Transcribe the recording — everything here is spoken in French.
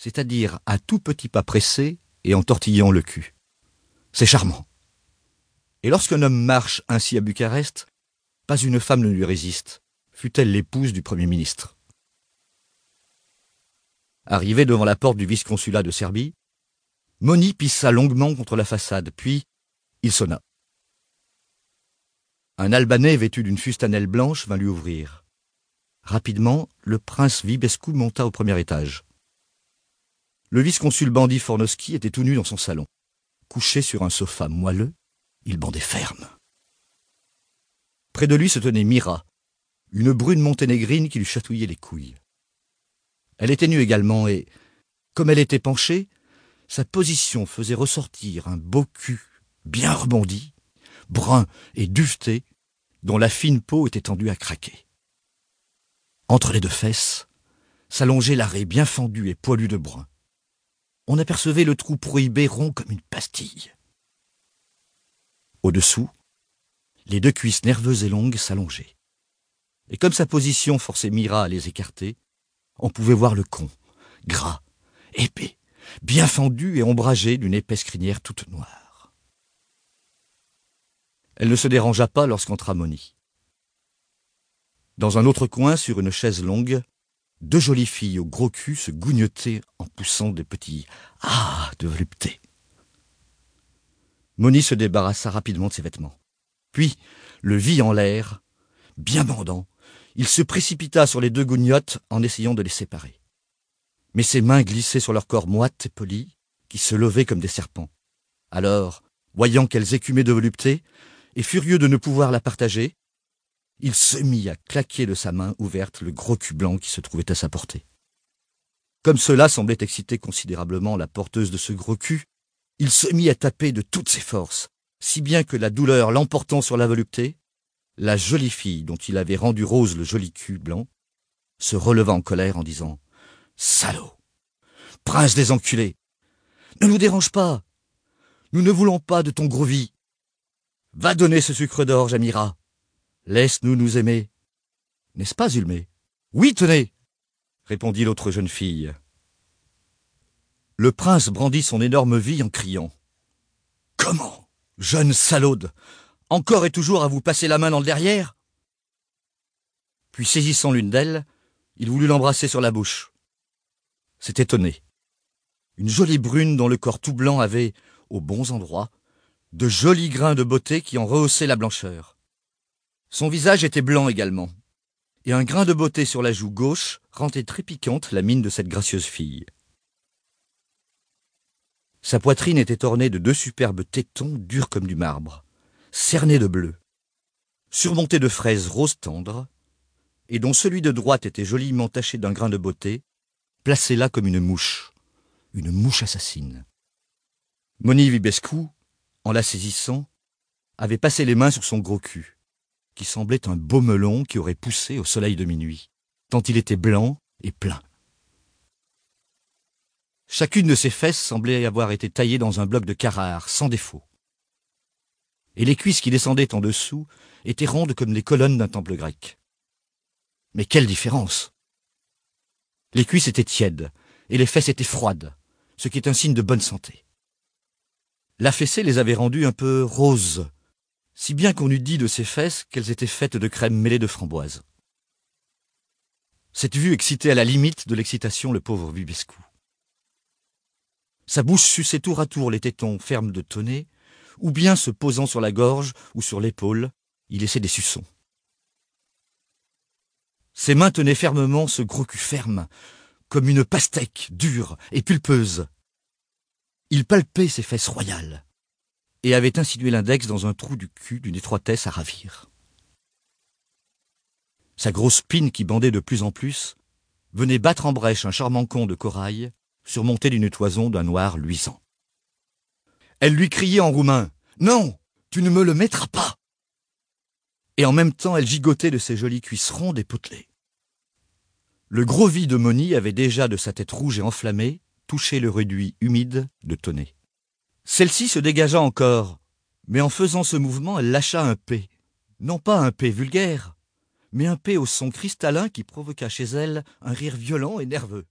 c'est-à-dire à tout petit pas pressé et en tortillant le cul. C'est charmant. Et lorsqu'un homme marche ainsi à Bucarest, pas une femme ne lui résiste, fût-elle l'épouse du Premier ministre. Arrivé devant la porte du vice-consulat de Serbie, Moni pissa longuement contre la façade, puis il sonna. Un Albanais vêtu d'une fustanelle blanche vint lui ouvrir. Rapidement, le prince Vibescu monta au premier étage. Le vice-consul bandit Fornoski était tout nu dans son salon. Couché sur un sofa moelleux, il bandait ferme. Près de lui se tenait Mira, une brune monténégrine qui lui chatouillait les couilles. Elle était nue également et, comme elle était penchée, sa position faisait ressortir un beau cul bien rebondi, brun et duveté, dont la fine peau était tendue à craquer. Entre les deux fesses s'allongeait l'arrêt bien fendu et poilu de brun on apercevait le trou prohibé rond comme une pastille. Au-dessous, les deux cuisses nerveuses et longues s'allongeaient. Et comme sa position forçait Mira à les écarter, on pouvait voir le con, gras, épais, bien fendu et ombragé d'une épaisse crinière toute noire. Elle ne se dérangea pas lorsqu'entra Moni. Dans un autre coin, sur une chaise longue, deux jolies filles au gros cul se gougnotaient en poussant des petits Ah de volupté. Moni se débarrassa rapidement de ses vêtements. Puis, le vit en l'air, bien bandant, il se précipita sur les deux gougnottes en essayant de les séparer. Mais ses mains glissaient sur leur corps moite et poli, qui se levaient comme des serpents. Alors, voyant qu'elles écumaient de volupté, et furieux de ne pouvoir la partager, il se mit à claquer de sa main ouverte le gros cul blanc qui se trouvait à sa portée. Comme cela semblait exciter considérablement la porteuse de ce gros cul, il se mit à taper de toutes ses forces, si bien que la douleur l'emportant sur la volupté, la jolie fille dont il avait rendu rose le joli cul blanc, se releva en colère en disant Salaud! Prince des enculés! Ne nous dérange pas! Nous ne voulons pas de ton gros vie! Va donner ce sucre d'orge à Mira Laisse-nous nous aimer. N'est-ce pas, Ulmé Oui, tenez répondit l'autre jeune fille. Le prince brandit son énorme vie en criant. Comment Jeune salaude Encore et toujours à vous passer la main dans le derrière? Puis saisissant l'une d'elles, il voulut l'embrasser sur la bouche. C'est étonné. Une jolie brune dont le corps tout blanc avait, aux bons endroits, de jolis grains de beauté qui en rehaussaient la blancheur. Son visage était blanc également, et un grain de beauté sur la joue gauche rendait très piquante la mine de cette gracieuse fille. Sa poitrine était ornée de deux superbes tétons durs comme du marbre, cernés de bleu, surmontés de fraises roses tendres, et dont celui de droite était joliment taché d'un grain de beauté, placé là comme une mouche, une mouche assassine. Moni Vibescu, en la saisissant, avait passé les mains sur son gros cul qui semblait un beau melon qui aurait poussé au soleil de minuit, tant il était blanc et plein. Chacune de ses fesses semblait avoir été taillée dans un bloc de Carrare, sans défaut. Et les cuisses qui descendaient en dessous étaient rondes comme les colonnes d'un temple grec. Mais quelle différence Les cuisses étaient tièdes, et les fesses étaient froides, ce qui est un signe de bonne santé. La fessée les avait rendues un peu roses, si bien qu'on eût dit de ses fesses qu'elles étaient faites de crème mêlée de framboise. Cette vue excitait à la limite de l'excitation le pauvre Bibescu. Sa bouche suçait tour à tour les tétons fermes de tonnet, ou bien se posant sur la gorge ou sur l'épaule, il laissait des suçons. Ses mains tenaient fermement ce gros cul ferme, comme une pastèque dure et pulpeuse. Il palpait ses fesses royales et avait insinué l'index dans un trou du cul d'une étroitesse à ravir. Sa grosse spine qui bandait de plus en plus venait battre en brèche un charmant con de corail surmonté d'une toison d'un noir luisant. Elle lui criait en roumain Non, tu ne me le mettras pas Et en même temps, elle gigotait de ses jolies cuisses rondes et potelées. Le gros vide de Moni avait déjà de sa tête rouge et enflammée touché le réduit humide de Tonnet. Celle-ci se dégagea encore, mais en faisant ce mouvement, elle lâcha un P. Non pas un P vulgaire, mais un P au son cristallin qui provoqua chez elle un rire violent et nerveux.